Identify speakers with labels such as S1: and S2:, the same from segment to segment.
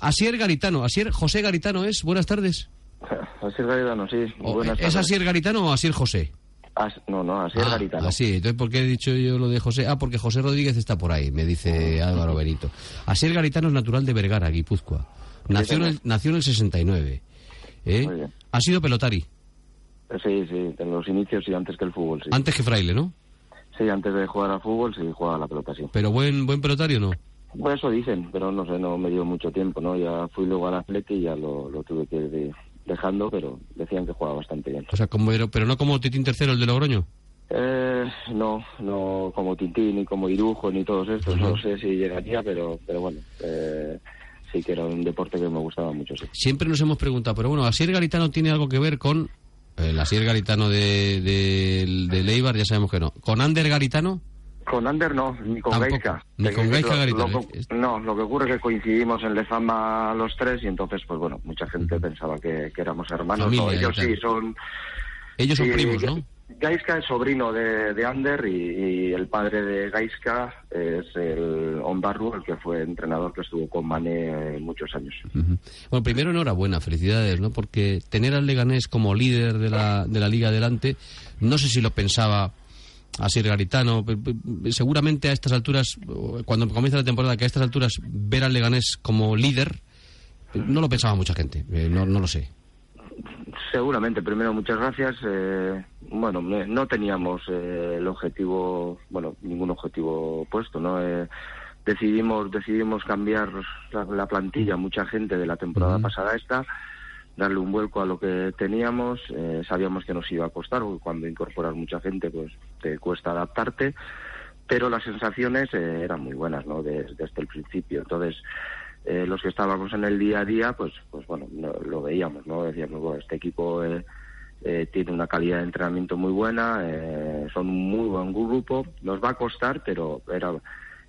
S1: Asier Garitano, Asier José Garitano es. Buenas tardes.
S2: Asier Garitano, sí. Buenas
S1: ¿Es Asier Garitano o Asier José?
S2: no, no, Asier
S1: ah,
S2: Garitano.
S1: Así, entonces ¿por qué he dicho yo lo de José? Ah, porque José Rodríguez está por ahí, me dice Álvaro Benito. Asier Garitano es natural de Vergara, Guipúzcoa. Nació, en el, nació en el 69. ¿eh? ¿Ha sido pelotari?
S2: Sí, sí, en los inicios y antes que el fútbol, sí.
S1: Antes que Fraile, ¿no?
S2: Sí, antes de jugar al fútbol, sí, jugaba a la pelota, sí.
S1: ¿Pero buen, buen pelotario o no?
S2: Pues eso dicen, pero no sé, no me dio mucho tiempo, ¿no? Ya fui luego al Atleti y ya lo, tuve que ir dejando, pero decían que jugaba bastante bien.
S1: O sea, como, pero no como Titín tercero, el de Logroño.
S2: Eh, no, no como Titín, ni como Irujo, ni todos estos. No sé si llegaría, pero, pero bueno, eh, sí que era un deporte que me gustaba mucho, sí.
S1: Siempre nos hemos preguntado, pero bueno, ¿Asier Garitano tiene algo que ver con el Asier Garitano de, de, de Leibar? Ya sabemos que no. ¿Con Ander Garitano?
S2: Con Ander no, ni con Gaisca.
S1: Ni con Gaisca
S2: No, lo que ocurre es que coincidimos en Lezama los tres y entonces, pues bueno, mucha gente pensaba que, éramos hermanos. ellos sí son...
S1: Ellos son primos, ¿no?
S2: Gaisca es sobrino de, de Ander y, el padre de Gaisca es el Onbarru, el que fue entrenador que estuvo con Mané muchos años.
S1: Bueno, primero enhorabuena, felicidades, ¿no? Porque tener al Leganés como líder de la, de la liga adelante, no sé si lo pensaba Asier Garitano. Seguramente a estas alturas, cuando comienza la temporada, que a estas alturas ver al Leganés como líder, no lo pensaba mucha gente, eh, no, no lo sé.
S2: Seguramente, primero muchas gracias. Eh, bueno, no teníamos eh, el objetivo, bueno, ningún objetivo puesto, ¿no? decidimos decidimos cambiar la, plantilla, mucha gente de la temporada pasada a esta darle un vuelco a lo que teníamos. Eh, sabíamos que nos iba a costar, porque cuando incorporas mucha gente, pues te cuesta adaptarte. Pero las sensaciones eh, eran muy buenas, ¿no? Desde, el principio. Entonces, eh, los que estábamos en el día a día, pues, pues bueno, lo veíamos, ¿no? Decíamos, bueno, este equipo tiene una calidad de entrenamiento muy buena, son un muy buen grupo. Nos va a costar, pero era,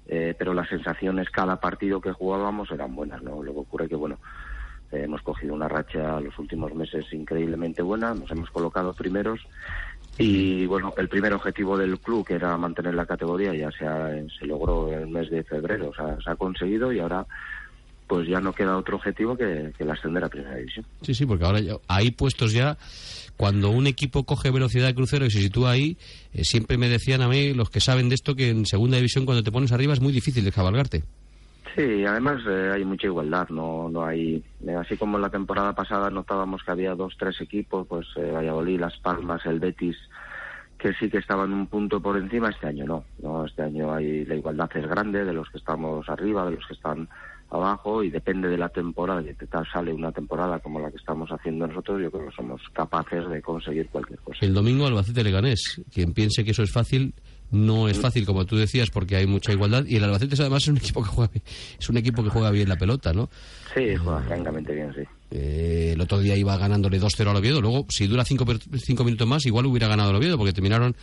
S2: pero las sensaciones cada partido que jugábamos eran buenas, ¿no? Lo que ocurre que, bueno, eh, hemos cogido una racha los últimos meses increíblemente buena, nos hemos colocado primeros y bueno, el primer objetivo del club, que era mantener la categoría, ya se, se logró en el mes de febrero, o sea, se ha conseguido y ahora pues ya no queda otro objetivo que, que el ascender a primera división.
S1: Sí, sí, porque ahora ya, hay puestos ya, cuando un equipo coge velocidad de crucero y se sitúa ahí, eh, siempre me decían a mí los que saben de esto que en segunda división cuando te pones arriba es muy difícil de cabalgarte.
S2: Sí, además eh, hay mucha igualdad, no no hay eh, así como en la temporada pasada notábamos que había dos tres equipos, pues eh, Valladolid, Las Palmas, el Betis que sí que estaban un punto por encima, este año no, no este año hay la igualdad es grande de los que estamos arriba, de los que están abajo y depende de la temporada, y tal sale una temporada como la que estamos haciendo nosotros, yo creo que somos capaces de conseguir cualquier cosa.
S1: El domingo Albacete Leganés, quien piense que eso es fácil no es fácil, como tú decías, porque hay mucha igualdad. Y el Albacete además es un equipo que juega, es un equipo que juega bien la pelota, ¿no?
S2: Sí, juega francamente bien, sí.
S1: Eh, el otro día iba ganándole 2-0 al Oviedo. Luego, si dura 5 cinco, minutos más, igual hubiera ganado el Oviedo, porque terminaron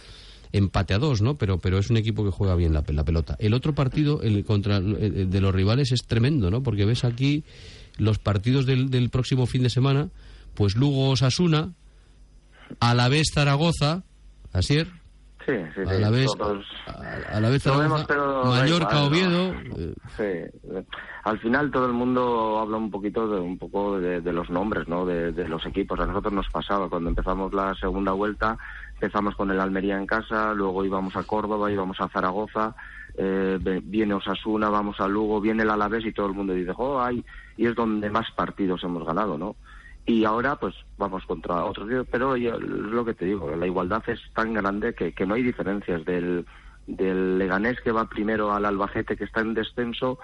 S1: empate a dos, ¿no? Pero, pero es un equipo que juega bien la, pelota. El otro partido el, contra de los rivales es tremendo, ¿no? Porque ves aquí los partidos del, del próximo fin de semana, pues Lugo Osasuna, a la vez Zaragoza, Asier,
S2: Sí, sí,
S1: a la vez, a, la vez Mallorca, Oviedo.
S2: Sí, al final todo el mundo habla un poquito de un poco de, los nombres, ¿no? De, los equipos. A nosotros nos pasaba cuando empezamos la segunda vuelta, empezamos con el Almería en casa, luego íbamos a Córdoba, íbamos a Zaragoza, eh, viene Osasuna, vamos a Lugo, viene el Alavés y todo el mundo dice, oh, ay, y es donde más partidos hemos ganado, ¿no? Y ahora pues vamos contra otros. Pero es lo que te digo la igualdad es tan grande que, que no hay diferencias. Del del Leganés que va primero al Albacete que está en descenso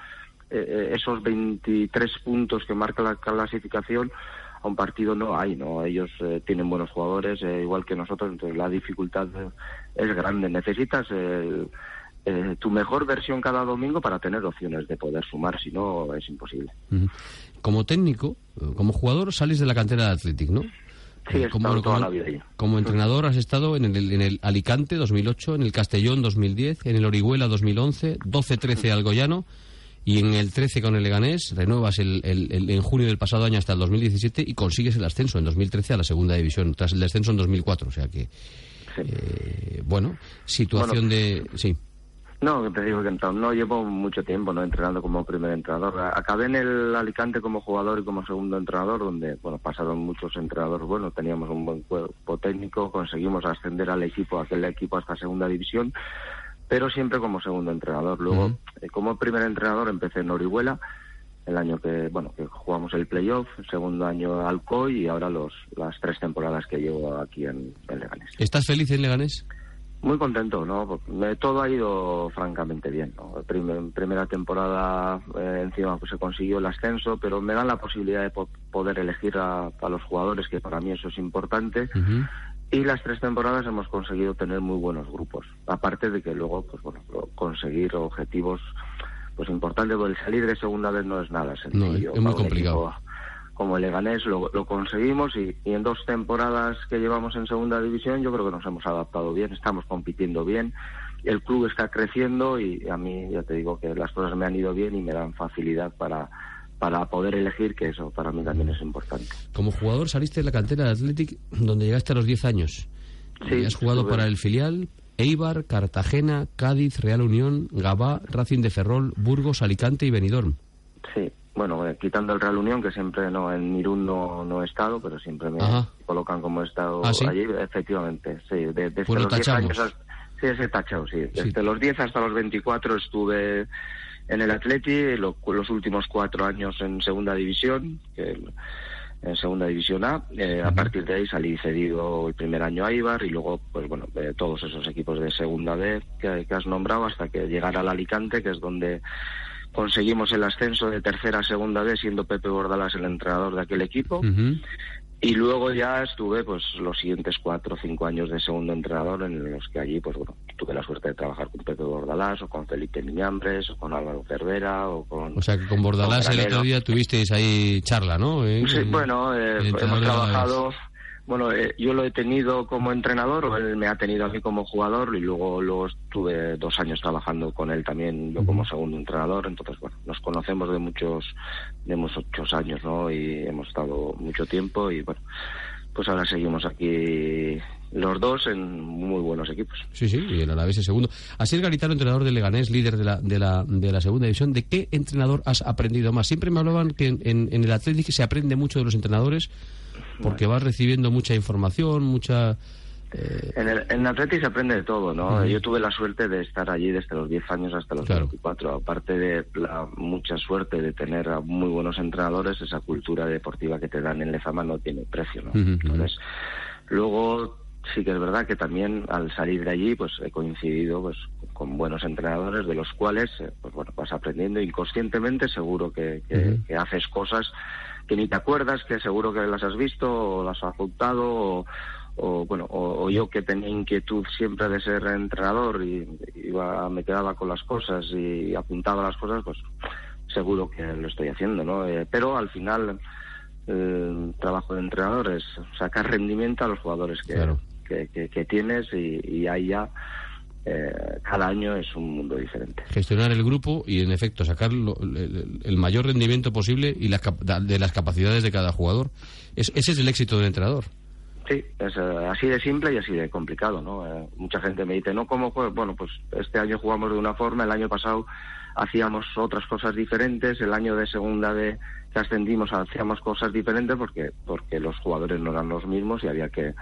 S2: eh, eh, esos 23 puntos que marca la clasificación a un partido no hay no ellos eh, tienen buenos jugadores igual que nosotros entonces la dificultad es grande. Necesitas tu mejor versión cada domingo para tener opciones de poder sumar, si no es imposible.
S1: Como técnico, como jugador, sales de la cantera de Athletic, ¿no?
S2: Sí, he
S1: como,
S2: toda
S1: como-
S2: la vida ahí.
S1: como entrenador has estado en el, en el Alicante 2008, en el Castellón 2010, en el Orihuela 2011, 12-13 Algoyano y en el 13 con el Leganés renuevas el, el- el- en junio del pasado año hasta el 2017 y consigues el ascenso en 2013 a la segunda división, tras el descenso en 2004. O sea que,
S2: Sí.
S1: eh, bueno, situación de... Sí,
S2: No, te digo que no, llevo mucho tiempo no entrenando como primer entrenador. A- Acabé en el Alicante como jugador y como segundo entrenador, donde bueno pasaron muchos entrenadores. Bueno, teníamos un buen cuerpo técnico, conseguimos ascender al equipo, aquel equipo hasta segunda división, pero siempre como segundo entrenador. Luego, eh, como primer entrenador, empecé en Orihuela, el año que bueno que jugamos el playoff, segundo año Alcoy y ahora los las tres temporadas que llevo aquí en, en Leganés.
S1: ¿estás feliz en Leganés?
S2: Muy contento, ¿no? Todo ha ido francamente bien, ¿no? Prim- primera temporada eh, encima pues se consiguió el ascenso, pero me dan la posibilidad de po- poder elegir a, a los jugadores, que para mí eso es importante. Y las tres temporadas hemos conseguido tener muy buenos grupos. Aparte de que luego, pues bueno, conseguir objetivos pues importantes, porque el salir de segunda vez no es nada sencillo.
S1: No, es- muy complicado.
S2: equipo Como el Leganés lo, lo conseguimos y, y en dos temporadas que llevamos en segunda división yo creo que nos hemos adaptado bien, estamos compitiendo bien, el club está creciendo y a mí ya te digo que las cosas me han ido bien y me dan facilidad para, para poder elegir, que eso para mí también es importante.
S1: Como jugador saliste de la cantera de Athletic donde llegaste a los 10 años.
S2: Sí,
S1: Y has jugado para el filial, Eibar, Cartagena, Cádiz, Real Unión, Gabá, Racing de Ferrol, Burgos, Alicante y Benidorm.
S2: Sí, bueno, eh, quitando el Real Unión, que siempre no, en Irún no, no he estado, pero siempre me
S1: Ajá.
S2: colocan como he estado
S1: ¿Ah, sí?
S2: allí, efectivamente, sí, de- desde
S1: Pues lo
S2: los 10
S1: tachamos.
S2: años, hasta- sí, ese tachado, sí,
S1: Sí.
S2: desde los 10 hasta los 24 estuve en el Atleti, lo- los últimos cuatro años en segunda división, que en segunda división A, eh, a partir de ahí salí cedido el primer año a Ibar y luego, pues bueno, eh, todos esos equipos de segunda B que, que has nombrado hasta que llegara al Alicante, que es donde conseguimos el ascenso de tercera a segunda B siendo Pepe Bordalás el entrenador de aquel equipo y luego ya estuve pues los siguientes cuatro o cinco años de segundo entrenador en los que allí pues bueno tuve la suerte de trabajar con Pepe Bordalás o con Felipe Miñambres o con Álvaro Cervera o con
S1: O sea que con Bordalás
S2: con
S1: el otro día tuvisteis ahí charla, ¿no? Eh,
S2: Sí, bueno, eh, hemos trabajado. Bueno, eh, yo lo he tenido como entrenador, o él me ha tenido a mí como jugador, y luego, luego estuve dos años trabajando con él también, yo como segundo entrenador. Entonces, bueno, nos conocemos de muchos, de muchos años, ¿no? Y hemos estado mucho tiempo, y bueno, pues ahora seguimos aquí los dos en muy buenos equipos.
S1: Sí, sí, y el Alavés es segundo. Asier Garitano, entrenador de Leganés, líder de la, de la, de la segunda división. ¿De qué entrenador has aprendido más? Siempre me hablaban que en, en, en el Atlético se aprende mucho de los entrenadores porque vas recibiendo mucha información, mucha... eh,
S2: En el en Atleti se aprende de todo, ¿no? Yo tuve la suerte de estar allí desde los 10 años hasta los
S1: Claro.
S2: 24. Aparte de la mucha suerte de tener a muy buenos entrenadores, esa cultura deportiva que te dan en Lezama no tiene precio, ¿no? Entonces, luego sí que es verdad que también al salir de allí, pues he coincidido pues con buenos entrenadores de los cuales, eh, pues bueno, vas aprendiendo inconscientemente, seguro que, que- que haces cosas que ni te acuerdas, que seguro que las has visto o las has apuntado o, o, bueno o, o yo que tenía inquietud siempre de ser entrenador y iba me quedaba con las cosas y apuntaba las cosas pues seguro que lo estoy haciendo no Eh, pero al final el trabajo de entrenador es sacar rendimiento a los jugadores que,
S1: Claro.
S2: que, que- que tienes y, y ahí ya eh, cada año es un mundo diferente
S1: gestionar el grupo y en efecto sacar lo- el, el mayor rendimiento posible y las de las capacidades de cada jugador. Es- ese es el éxito del entrenador.
S2: Sí, es eh, así de simple y así de complicado, ¿no? Eh, mucha gente me dice, ¿no? ¿Cómo juegas? Bueno, pues este año jugamos de una forma, el año pasado hacíamos otras cosas diferentes, el año de segunda de que ascendimos hacíamos cosas diferentes porque porque los jugadores no eran los mismos y había que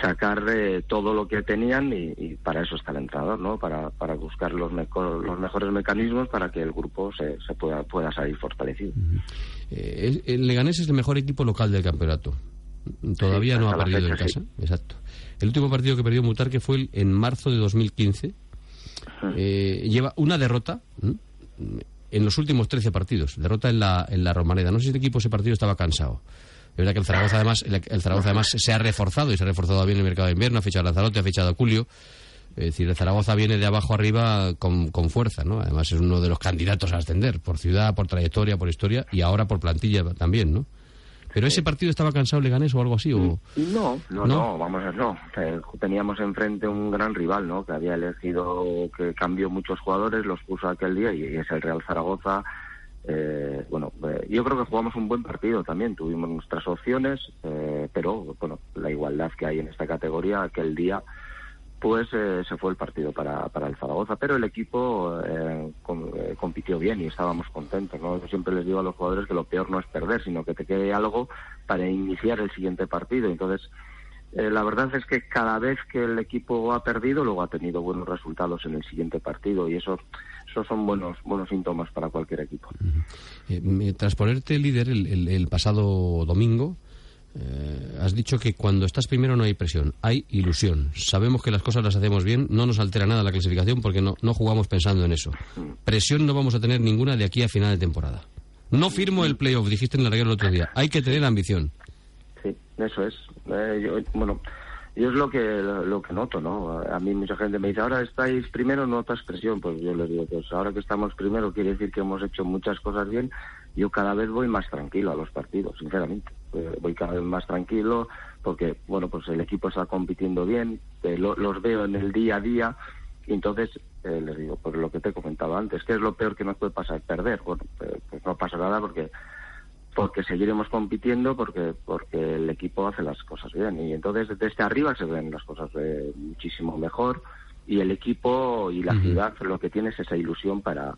S2: sacar eh, todo lo que tenían y, y para eso está el entrenador, ¿no? Para, para buscar los, meco- los mejores mecanismos para que el grupo se, se pueda, pueda salir fortalecido.
S1: Eh, el el Leganés es el mejor equipo local del campeonato. Todavía
S2: Sí,
S1: no ha perdido en casa. Exacto. El último partido que perdió Mutarque fue el- en marzo de 2015. Eh, lleva una derrota en los últimos 13 partidos. Derrota en la, en la Romareda. No sé si el equipo ese partido estaba cansado. Es verdad que el Zaragoza además, el, el Zaragoza además se ha reforzado y se ha reforzado bien en el mercado de invierno. Ha fichado a Lanzarote, ha fichado a Julio. Es decir, el Zaragoza viene de abajo arriba con, con, fuerza, ¿no? Además es uno de los candidatos a ascender, por ciudad, por trayectoria, por historia y ahora por plantilla también, ¿no? ¿Pero ese partido estaba cansado Leganés o algo así? O...
S2: No, no, no, vamos a no. Teníamos enfrente un gran rival, ¿no? Que había elegido, que cambió muchos jugadores, los puso aquel día y es el Real Zaragoza. Eh, bueno, eh, yo creo que jugamos un buen partido también, tuvimos nuestras opciones, eh, pero bueno, la igualdad que hay en esta categoría aquel día pues eh, se fue el partido para, para el Zaragoza, pero el equipo eh, eh, compitió bien y estábamos contentos. ¿no? Yo siempre les digo a los jugadores que lo peor no es perder, sino que te quede algo para iniciar el siguiente partido. Entonces, la verdad es que cada vez que el equipo ha perdido, luego ha tenido buenos resultados en el siguiente partido y eso, esos son buenos, buenos síntomas para cualquier equipo.
S1: tras ponerte líder el, el pasado domingo, eh, has dicho que cuando estás primero no hay presión, hay ilusión. Sabemos que las cosas las hacemos bien, no nos altera nada la clasificación porque no, no jugamos pensando en eso. Presión no vamos a tener ninguna de aquí a final de temporada. No firmo el playoff, dijiste en la regla el otro día. Hay que tener ambición.
S2: Sí, eso es. Eh, yo, bueno, yo es lo que lo que noto, ¿no? A mí mucha gente me dice, ahora estáis primero, notas presión. Pues yo les digo, pues ahora que estamos primero quiere decir que hemos hecho muchas cosas bien. Yo cada vez voy más tranquilo a los partidos, sinceramente. Eh, voy cada vez más tranquilo porque, bueno, pues el equipo está compitiendo bien, eh, los veo en el día a día y entonces eh, les digo, pues lo que te he comentado antes, ¿qué es lo peor que nos puede pasar? Perder. Bueno, pues no pasa nada porque porque seguiremos compitiendo porque porque el equipo hace las cosas bien. Y entonces desde arriba se ven las cosas muchísimo mejor. Y el equipo y la ciudad lo que tiene es esa ilusión para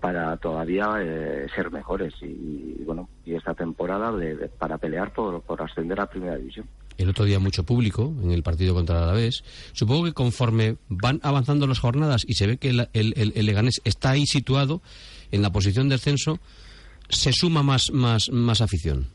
S2: para todavía eh, ser mejores. Y, bueno y esta temporada para pelear por, por ascender a primera división.
S1: El otro día mucho público en el partido contra el Alavés. Supongo que conforme van avanzando las jornadas y se ve que el, el, el, Leganés está ahí situado en la posición de ascenso, se suma más, más, más afición.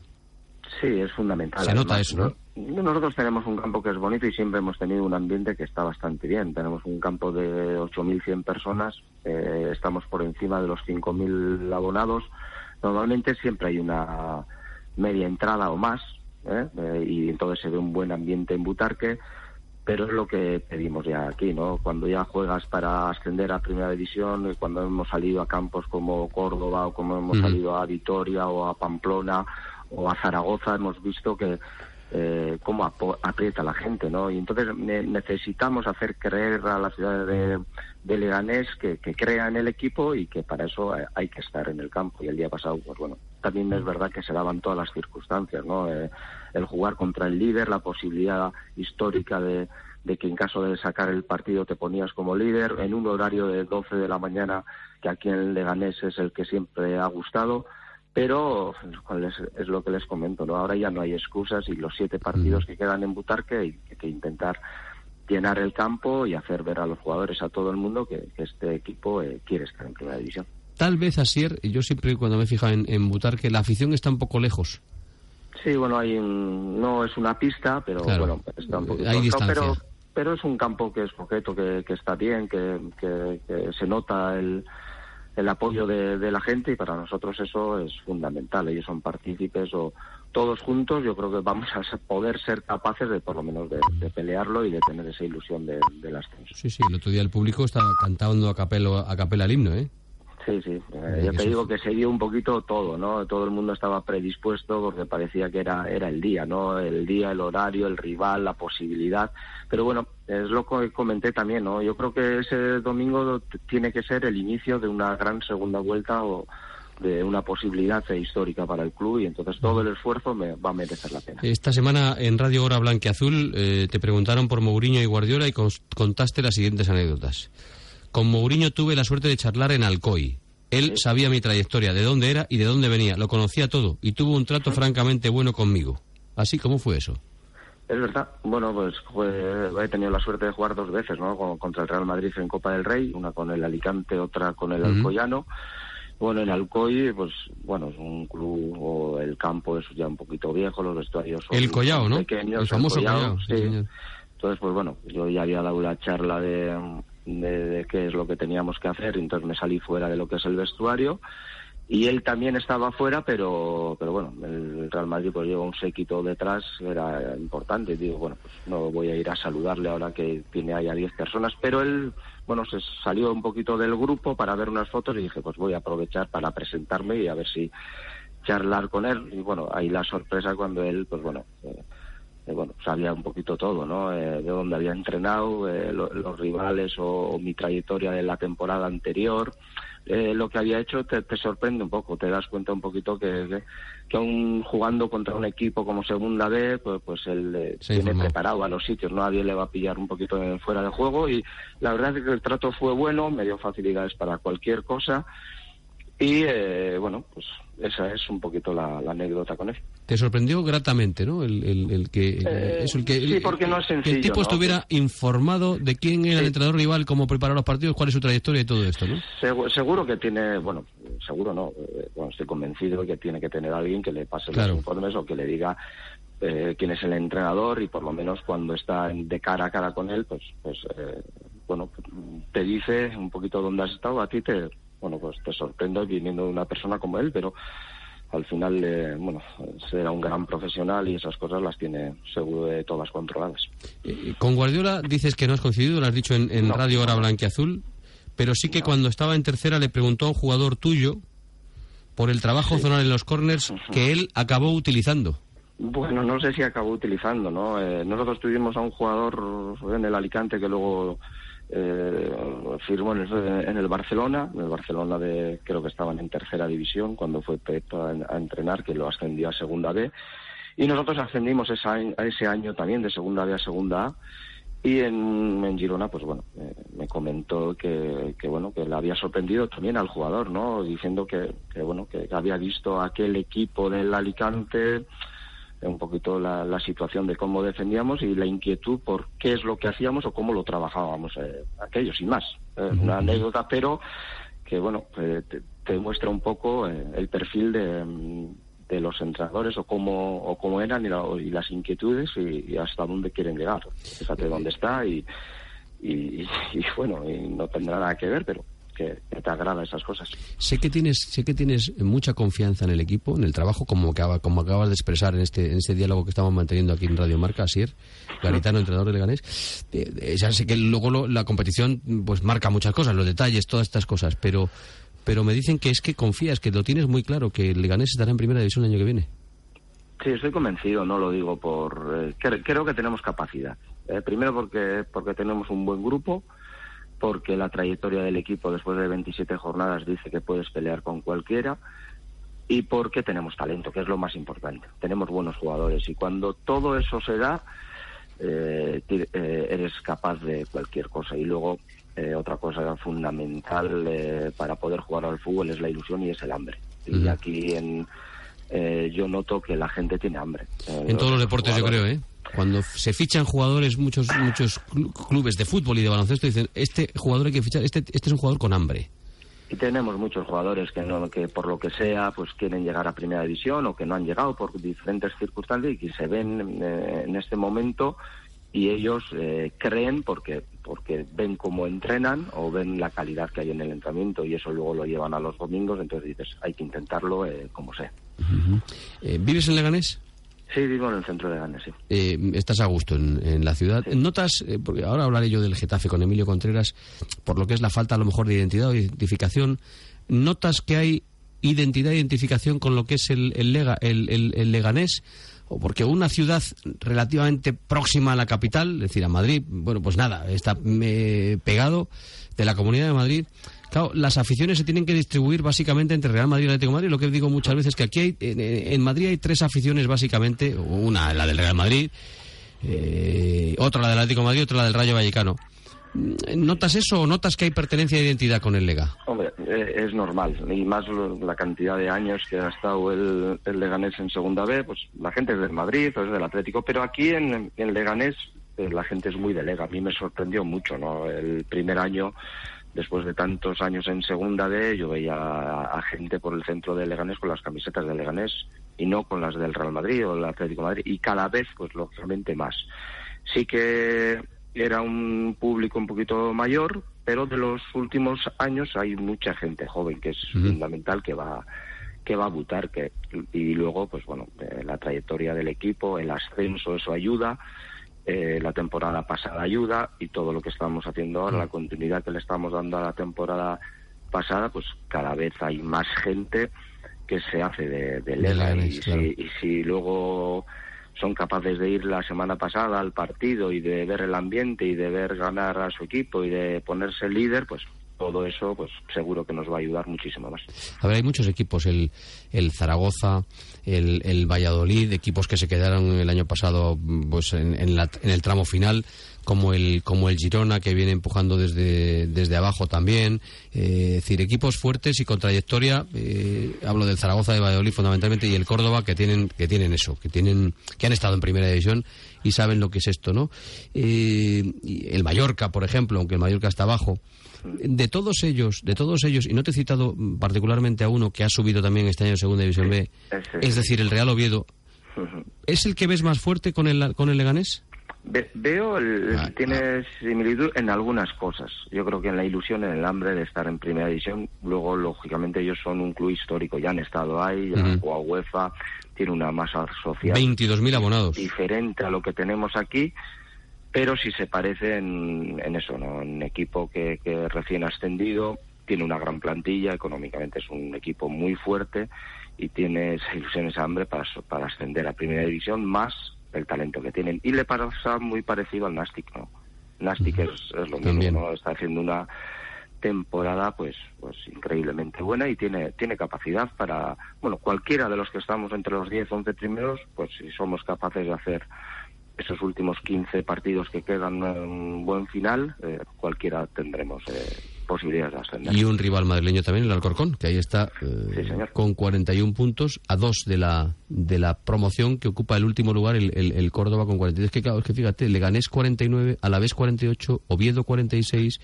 S2: Sí, es fundamental.
S1: Se nota eso, ¿no?
S2: Nosotros tenemos un campo que es bonito y siempre hemos tenido un ambiente que está bastante bien. Tenemos un campo de 8.100 personas, eh, estamos por encima de los 5.000 abonados. Normalmente siempre hay una media entrada o más, ¿eh? Eh, y entonces se ve un buen ambiente en Butarque, pero es lo que pedimos ya aquí, ¿no? Cuando ya juegas para ascender a Primera División, cuando hemos salido a campos como Córdoba o como hemos salido a Vitoria o a Pamplona o a Zaragoza, hemos visto que eh, cómo aprieta la gente, ¿no? Y entonces necesitamos hacer creer a la ciudad de, Leganés que, crea en el equipo y que para eso hay que estar en el campo. Y el día pasado, pues bueno, también es verdad que se daban todas las circunstancias, ¿no? Eh, el jugar contra el líder, la posibilidad histórica de, de que en caso de sacar el partido te ponías como líder en un horario de 12 de la mañana que aquí en Leganés es el que siempre ha gustado pero es, lo que les comento, ¿no? Ahora ya no hay excusas y los siete partidos que quedan en Butarque hay que intentar llenar el campo y hacer ver a los jugadores, a todo el mundo, que, este equipo eh, quiere estar en primera división.
S1: Tal vez, Asier, yo siempre cuando me he fijado en, Butarque, la afición está un poco lejos.
S2: Sí, bueno, hay no es una pista, pero bueno, está un poquito
S1: hay
S2: pero, pero es un campo que es concreto, que, está bien, que se nota el el apoyo de, la gente y para nosotros eso es fundamental. Ellos son partícipes o todos juntos yo creo que vamos a poder ser capaces de por lo menos de, pelearlo y de tener esa ilusión de, del ascenso.
S1: Sí, sí, el otro día el público estaba cantando a, capelo, a capela el himno, ¿eh?
S2: Sí, sí. Eh, yo te digo que se dio un poquito todo, ¿no? Todo el mundo estaba predispuesto porque parecía que era, era el día, ¿no? El día, el horario, el rival, la posibilidad. Pero bueno, es lo que comenté también, ¿no? Yo creo que ese domingo tiene que ser el inicio de una gran segunda vuelta o de una posibilidad histórica para el club y entonces todo el esfuerzo me va a merecer la pena.
S1: Esta semana en Radio Hora Blanqueazul eh, te preguntaron por Mourinho y Guardiola y contaste las siguientes anécdotas. Con Mourinho tuve la suerte de charlar en Alcoy. Él sabía mi trayectoria, de dónde era y de dónde venía, lo conocía todo y tuvo un trato francamente bueno conmigo. ¿Así cómo fue eso?
S2: Es verdad. Bueno, pues he tenido la suerte de jugar dos veces, ¿no? Contra el Real Madrid en Copa del Rey, una con el Alicante, otra con el Alcoyano. Bueno, en Alcoy, pues bueno, es un club, o el campo es ya un poquito viejo, los vestuarios son
S1: el Collao, ¿no?
S2: pequeños.
S1: El famoso Collao, sí.
S2: Entonces, pues bueno, yo ya había dado la charla de, de, qué es lo que teníamos que hacer, entonces me salí fuera de lo que es el vestuario y él también estaba fuera, pero, pero bueno, el Real Madrid pues lleva un séquito detrás, era importante. Digo, bueno, pues no voy a ir a saludarle ahora que tiene ahí a 10 personas, pero él, bueno, se salió un poquito del grupo para ver unas fotos y dije, pues voy a aprovechar para presentarme y a ver si charlar con él. Y bueno, ahí la sorpresa cuando él, pues bueno, eh, eh, bueno, sabía un poquito todo, ¿no? Eh, de dónde había entrenado, los rivales o mi trayectoria de la temporada anterior. Eh, lo que había hecho te, sorprende un poco, te das cuenta un poquito que, que, aún jugando contra un equipo como Segunda B, pues, pues él eh, tiene preparado a los sitios, nadie le va a pillar un poquito fuera de juego y la verdad es que el trato fue bueno, me dio facilidades para cualquier cosa y eh, bueno, pues esa es un poquito la, anécdota con él.
S1: Te sorprendió gratamente, ¿no? El, el, que,
S2: eh, que sí, porque no es sencillo,
S1: el tipo estuviera informado de quién era el entrenador rival, cómo preparar los partidos, cuál es su trayectoria y todo esto, ¿no?
S2: Seguro, que tiene, bueno, seguro no, eh, bueno, estoy convencido que tiene que tener alguien que le pase los informes o que le diga eh, quién es el entrenador y por lo menos cuando está de cara a cara con él, pues, pues bueno, te dice un poquito dónde has estado, a ti te bueno, pues te sorprendo viniendo de una persona como él, pero al final, eh, bueno, será un gran profesional y esas cosas las tiene seguro de todas controladas.
S1: Con Guardiola dices que no has coincidido, lo has dicho en, Radio Hora Blanquiazul, pero sí que cuando estaba en tercera le preguntó a un jugador tuyo por el trabajo zonal en los corners que él acabó utilizando.
S2: Bueno, no sé si acabó utilizando, ¿no? Eh, nosotros tuvimos a un jugador en el Alicante que luego eh, firmó en el, Barcelona, en el Barcelona de creo que estaban en tercera división cuando fue Pep a, entrenar, que lo ascendió a segunda B. Y nosotros ascendimos a ese año también de segunda B a segunda A. Y en, Girona, pues bueno, me comentó que, que, bueno, que le había sorprendido también al jugador, ¿no? Diciendo que, que bueno, que había visto aquel equipo del Alicante un poquito la, situación de cómo defendíamos y la inquietud por qué es lo que hacíamos o cómo lo trabajábamos eh, aquello, sin más. Una anécdota, pero que, bueno, eh, te, muestra un poco eh, el perfil de, de, los entrenadores o cómo, o cómo eran y, las inquietudes y, hasta dónde quieren llegar. Fíjate dónde está y, y, y, bueno, y no tendrá nada que ver, pero que, te agrada esas cosas.
S1: Sé que tienes, sé que tienes mucha confianza en el equipo, en el trabajo, como, como acabas de expresar en este, en este diálogo que estamos manteniendo aquí en Radio Marca, Asier, Garitano, entrenador de Leganés. Eh, eh, ya sé que luego la competición pues marca muchas cosas, los detalles, todas estas cosas, pero pero me dicen que es que confías, que lo tienes muy claro, que el Leganés estará en primera división el año que viene.
S2: Sí, estoy convencido, no lo digo por... Eh, creo que tenemos capacidad. primero porque, porque tenemos un buen grupo, porque la trayectoria del equipo después de 27 jornadas dice que puedes pelear con cualquiera y porque tenemos talento, que es lo más importante. Tenemos buenos jugadores y cuando todo eso se da, eh, eh, eres capaz de cualquier cosa. Y luego, eh, otra cosa fundamental para poder jugar al fútbol es la ilusión y es el hambre. Y aquí en, yo noto que la gente tiene hambre.
S1: en todos los deportes, yo creo, ¿eh? Cuando se fichan jugadores, muchos muchos clubes de fútbol y de baloncesto dicen, este jugador hay que fichar, este, este es un jugador con hambre.
S2: Y tenemos muchos jugadores que, no, que por lo que sea pues quieren llegar a primera división o que no han llegado por diferentes circunstancias y que se ven eh, en este momento y ellos eh, creen porque porque ven cómo entrenan o ven la calidad que hay en el entrenamiento y eso luego lo llevan a los domingos entonces dices hay que intentarlo eh, como sea
S1: ¿vives en Leganés?
S2: Sí, vivo en el centro de Ganes, sí.
S1: Eh, estás a gusto en, la ciudad. ¿Notas, eh, porque ahora hablaré yo del Getafe con Emilio Contreras, por lo que es la falta a lo mejor de identidad o identificación, ¿notas que hay identidad e identificación con lo que es el, el, Lega, el, el, Leganés? o porque una ciudad relativamente próxima a la capital, es decir, a Madrid, bueno, pues nada, está eh, pegado de la Comunidad de Madrid, Claro, las aficiones se tienen que distribuir básicamente entre Real Madrid y Atlético Madrid. Lo que digo muchas veces es que aquí hay, en, Madrid hay tres aficiones básicamente, una la del Real Madrid, eh, otra la del Atlético de Madrid, otra la del Rayo Vallecano. ¿Notas eso o notas que hay pertenencia de identidad con el Lega?
S2: Hombre, eh, es normal, y más la cantidad de años que ha estado el, Leganés en Segunda B, pues la gente es del Madrid o es del Atlético, pero aquí en, en Leganés eh, la gente es muy de Lega. A mí me sorprendió mucho, ¿no? El primer año después de tantos años en segunda B, yo veía a, gente por el centro de Leganés con las camisetas de Leganés y no con las del Real Madrid o el Atlético de Madrid, y cada vez, pues lógicamente más. Sí que era un público un poquito mayor, pero de los últimos años hay mucha gente joven que es fundamental que va que va a votar que y luego pues bueno la trayectoria del equipo el ascenso eso ayuda eh, la temporada pasada ayuda y todo lo que estamos haciendo ahora, la continuidad que le estamos dando a la temporada pasada, pues cada vez hay más gente que se hace de, de y, si, luego son capaces de ir la semana pasada al partido y de ver el ambiente y de ver ganar a su equipo y de ponerse líder, pues todo eso pues seguro que nos va a ayudar muchísimo más.
S1: A ver, hay muchos equipos, el, el Zaragoza, el, el Valladolid, equipos que se quedaron el año pasado pues en, en, en el tramo final, como el, como el Girona, que viene empujando desde, desde abajo también. Eh, es decir, equipos fuertes y con trayectoria, eh, hablo del Zaragoza de Valladolid fundamentalmente y el Córdoba, que tienen, que tienen eso, que, tienen, que han estado en primera división y saben lo que es esto, ¿no? Eh, el Mallorca, por ejemplo, aunque el Mallorca está abajo, de todos ellos, de todos ellos, y no te he citado particularmente a uno que ha subido también este año en Segunda División B, es decir, el Real Oviedo, ¿es el que ves más fuerte con el, con el Leganés?
S2: veo, el, ah, tiene ah. similitud en algunas cosas. Yo creo que en la ilusión, en el hambre de estar en primera división. Luego, lógicamente, ellos son un club histórico, ya han estado ahí, ya han jugado UEFA, tiene una masa social.
S1: 22.000 abonados.
S2: Diferente a lo que tenemos aquí pero sí se parece en, eso, ¿no? Un equipo que, que recién ascendido, tiene una gran plantilla, económicamente es un equipo muy fuerte y tiene esa ilusión, esa hambre para, para ascender a primera división, más el talento que tienen. Y le pasa muy parecido al Nastic, ¿no? Nastic es, lo mismo, ¿no? Está haciendo una temporada pues pues increíblemente buena y tiene tiene capacidad para bueno cualquiera de los que estamos entre los 10 11 primeros pues si somos capaces de hacer esos últimos 15 partidos que quedan un buen final, eh, cualquiera tendremos eh, posibilidades de ascender.
S1: Y un rival madrileño también, el Alcorcón, que ahí está eh, con 41 puntos a dos de la de la promoción que ocupa el último lugar el, el, Córdoba con 43. Es que, claro, es que fíjate, Leganés 49, Alavés 48, Oviedo 46,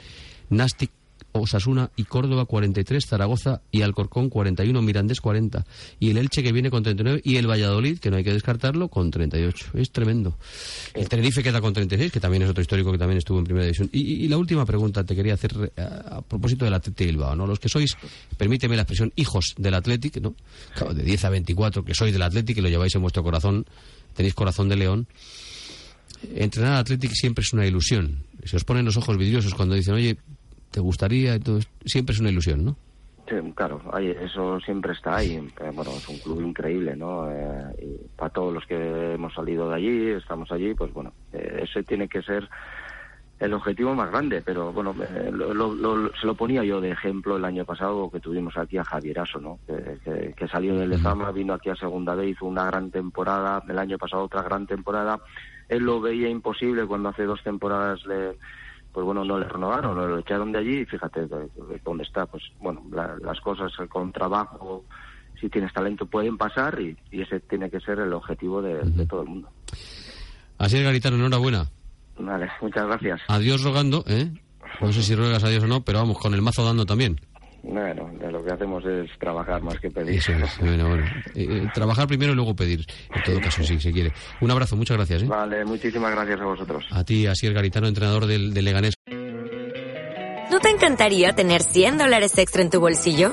S1: Nastic Osasuna y Córdoba 43, Zaragoza y Alcorcón 41, Mirandés 40 y el Elche que viene con 39 y el Valladolid, que no hay que descartarlo, con 38. Es tremendo. El Tenerife queda con 36, que también es otro histórico que también estuvo en primera división. Y, la última pregunta te quería hacer eh, a, propósito del Atlético Bilbao, ¿no? Los que sois, permíteme la expresión, hijos del Atlético, ¿no? de 10 a 24 que sois del Atlético y lo lleváis en vuestro corazón, tenéis corazón de león. Entrenar al Atlético siempre es una ilusión. Se os ponen los ojos vidriosos cuando dicen, oye, te gustaría, entonces siempre es una ilusión, ¿no?
S2: Sí, claro, eso siempre está ahí. Eh, bueno, es un club increíble, ¿no? Eh, y para todos los que hemos salido de allí, estamos allí, pues bueno, eh, ese tiene que ser el objetivo más grande. Pero bueno, se lo ponía yo de ejemplo el año pasado que tuvimos aquí a Javier Aso, ¿no? Que, salió del Lezama, vino aquí a segunda vez, hizo una gran temporada. El año pasado otra gran temporada. Él lo veía imposible cuando hace dos temporadas le pues bueno, no le renovaron, lo echaron de allí y fíjate dónde está. Pues bueno, las cosas con trabajo, si tienes talento, pueden pasar y, ese tiene que ser el objetivo de, todo el mundo.
S1: Así es, Garitano, enhorabuena.
S2: Vale, muchas gracias.
S1: Adiós rogando, ¿eh? No sé si ruegas a Dios o no, pero vamos, con el mazo dando también.
S2: Bueno, lo que hacemos es trabajar más que pedir.
S1: Bueno, bueno. Eh, eh, trabajar primero y luego pedir. En todo caso, si se quiere. Un abrazo, muchas gracias. ¿eh?
S2: Vale, muchísimas gracias a vosotros.
S1: A ti, así el Garitano, entrenador del, del Leganés.
S3: ¿No te encantaría tener 100 dólares extra en tu bolsillo?